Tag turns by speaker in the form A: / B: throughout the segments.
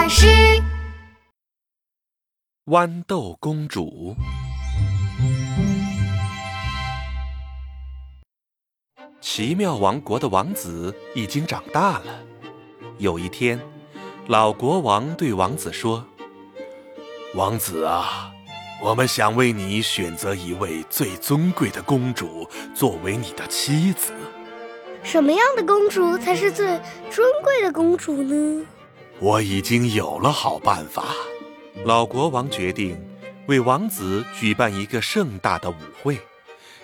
A: 巴士。
B: 豌豆公主。奇妙王国的王子已经长大了。有一天，老国王对王子说：“王子啊，我们想为你选择一位最尊贵的公主作为你的妻子。
C: 什么样的公主才是最尊贵的公主呢？”
B: 我已经有了好办法。老国王决定为王子举办一个盛大的舞会。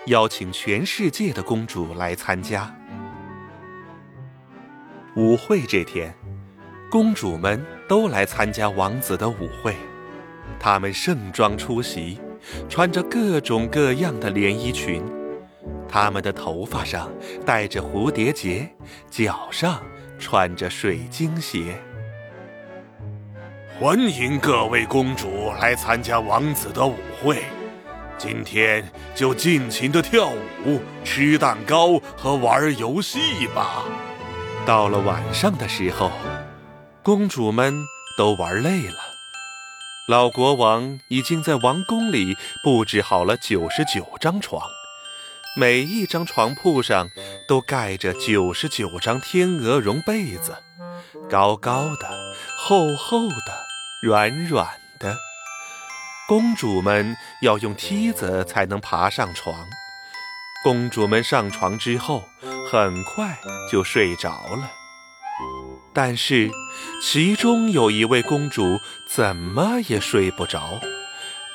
B: 邀请全世界的公主来参加舞会。这天，公主们都来参加王子的舞会。她们盛装出席，穿着各种各样的连衣裙。她们的头发上戴着蝴蝶结，脚上穿着水晶鞋。欢迎各位公主来参加王子的舞会。今天就尽情的跳舞、吃蛋糕和玩游戏吧。到了晚上的时候，公主们都玩累了，老国王已经在王宫里布置好了九十九张床，每一张床铺上都盖着九十九张天鹅绒被子，高高的、厚厚的、软软的。公主们要用梯子才能爬上床。公主们上床之后，很快就睡着了。但是，其中有一位公主怎么也睡不着。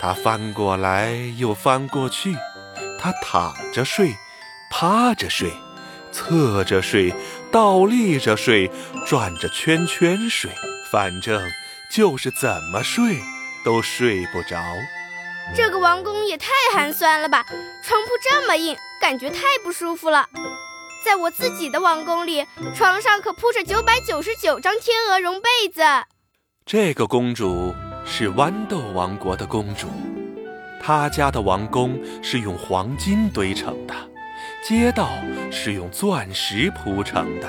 B: 她翻过来又翻过去，她躺着睡，趴着睡，侧着睡，倒立着睡，转着圈圈睡，反正就是怎么睡。都睡不着，
C: 这个王宫也太寒酸了吧！床铺这么硬，感觉太不舒服了。在我自己的王宫里，床上可铺着九百九十九张天鹅绒被子。
B: 这个公主是豌豆王国的公主，她家的王宫是用黄金堆成的，街道是用钻石铺成的。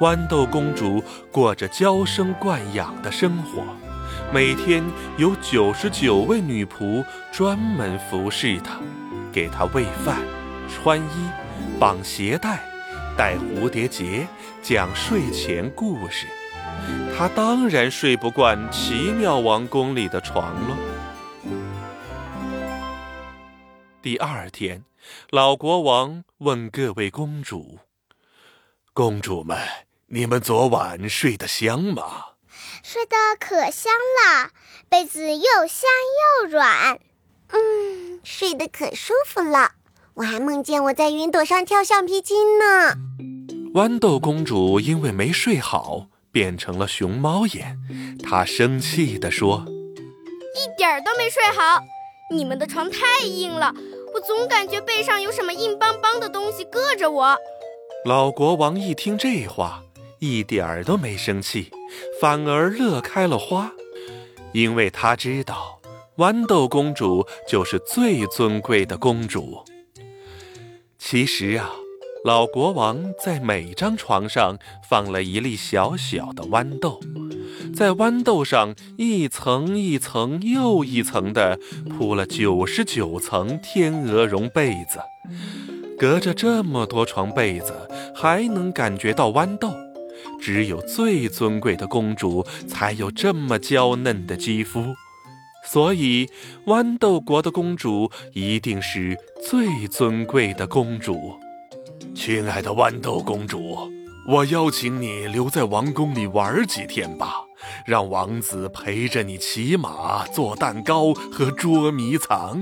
B: 豌豆公主过着娇生惯养的生活。每天有九十九位女仆专门服侍她，给她喂饭、穿衣、绑鞋带、戴蝴蝶结、讲睡前故事。她当然睡不惯奇妙王宫里的床了。第二天，老国王问各位公主：“公主们，你们昨晚睡得香吗？”
D: 睡得可香了，被子又香又软，嗯，睡得可舒服了。我还梦见我在云朵上跳橡皮筋呢。
B: 豌豆公主因为没睡好，变成了熊猫眼。她生气地说：“
C: 一点儿都没睡好，你们的床太硬了，我总感觉背上有什么硬邦邦的东西硌着我。”
B: 老国王一听这话。一点儿都没生气，反而乐开了花，因为他知道豌豆公主就是最尊贵的公主。其实啊，老国王在每张床上放了一粒小小的豌豆，在豌豆上一层一层又一层的铺了九十九层天鹅绒被子，隔着这么多床被子，还能感觉到豌豆。只有最尊贵的公主才有这么娇嫩的肌肤，所以豌豆国的公主一定是最尊贵的公主。亲爱的豌豆公主，我邀请你留在王宫里玩几天吧，让王子陪着你骑马、做蛋糕和捉迷藏。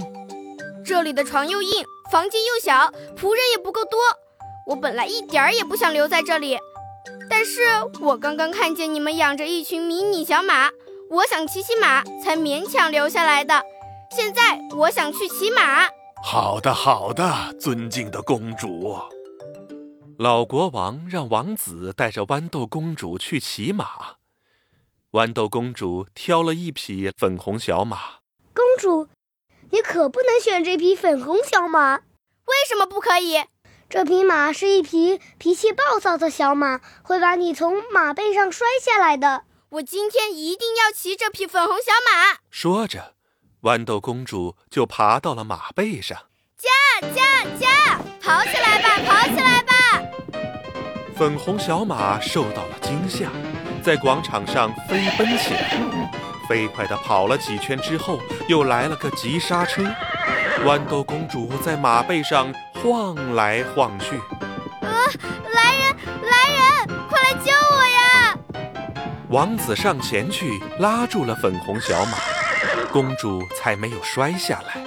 C: 这里的床又硬，房间又小，仆人也不够多，我本来一点儿也不想留在这里。但是我刚刚看见你们养着一群迷你小马，我想骑骑马，才勉强留下来的。现在我想去骑马。
B: 好的，好的，尊敬的公主。老国王让王子带着豌豆公主去骑马。豌豆公主挑了一匹粉红小马。
C: 公主，你可不能选这匹粉红小马。为什么不可以？
E: 这匹马是一匹脾气暴躁的小马，会把你从马背上摔下来的。
C: 我今天一定要骑这匹粉红小马。
B: 说着，豌豆公主就爬到了马背上。
C: 驾驾驾！跑起来吧，跑起来吧！
B: 粉红小马受到了惊吓，在广场上飞奔起来。飞快地跑了几圈之后，又来了个急刹车。豌豆公主在马背上晃来晃去。
C: 啊！来人，来人，快来救我呀！
B: 王子上前去拉住了粉红小马，公主才没有摔下来。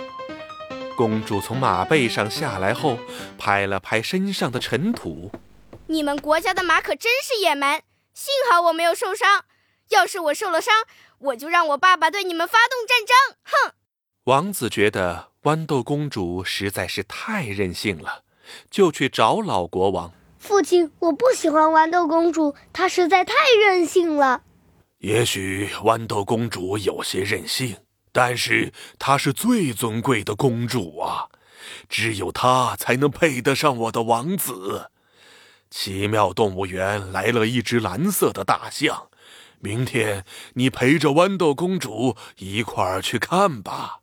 B: 公主从马背上下来后，拍了拍身上的尘土。
C: 你们国家的马可真是野蛮，幸好我没有受伤。要是我受了伤，我就让我爸爸对你们发动战争！哼！
B: 王子觉得豌豆公主实在是太任性了，就去找老国王。
A: 父亲，我不喜欢豌豆公主，她实在太任性了。
B: 也许豌豆公主有些任性，但是她是最尊贵的公主啊，只有她才能配得上我的王子。奇妙动物园来了一只蓝色的大象。明天你陪着豌豆公主一块儿去看吧。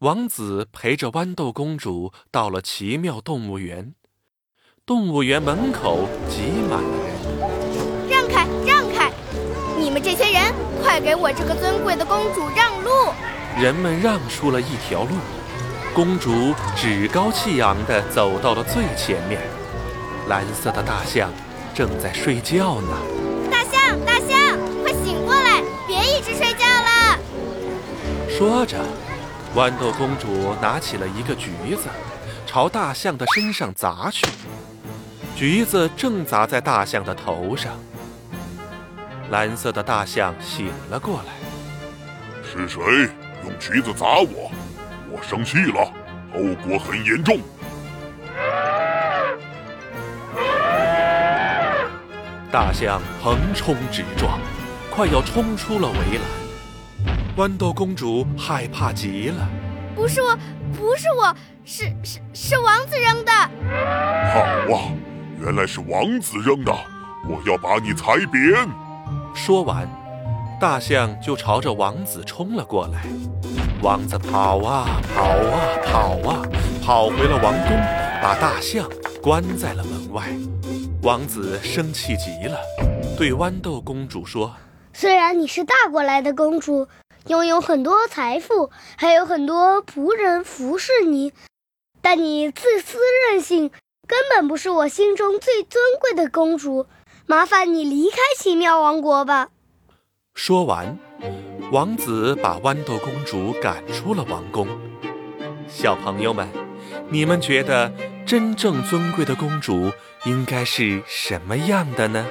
B: 王子陪着豌豆公主到了奇妙动物园，动物园门口挤满了人。
C: 让开，让开！你们这些人，快给我这个尊贵的公主让路！
B: 人们让出了一条路，公主趾高气扬地走到了最前面。蓝色的大象正在睡觉呢。
C: 大象，大象！快醒过来，别一直睡觉了。
B: 说着，豌豆公主拿起了一个橘子，朝大象的身上砸去。橘子正砸在大象的头上。蓝色的大象醒了过来。
E: 是谁用橘子砸我？我生气了，后果很严重。
B: 大象横冲直撞。快要冲出了围栏，豌豆公主害怕极了。
C: 不是我，不是我，是是是王子扔的。
E: 好啊，原来是王子扔的，我要把你踩扁。
B: 说完，大象就朝着王子冲了过来。王子跑啊跑啊跑啊，跑回了王宫，把大象关在了门外。王子生气极了，对豌豆公主说。
A: 虽然你是大过来的公主，拥有很多财富，还有很多仆人服侍你，但你自私任性，根本不是我心中最尊贵的公主。麻烦你离开奇妙王国吧。
B: 说完，王子把豌豆公主赶出了王宫。小朋友们，你们觉得真正尊贵的公主应该是什么样的呢？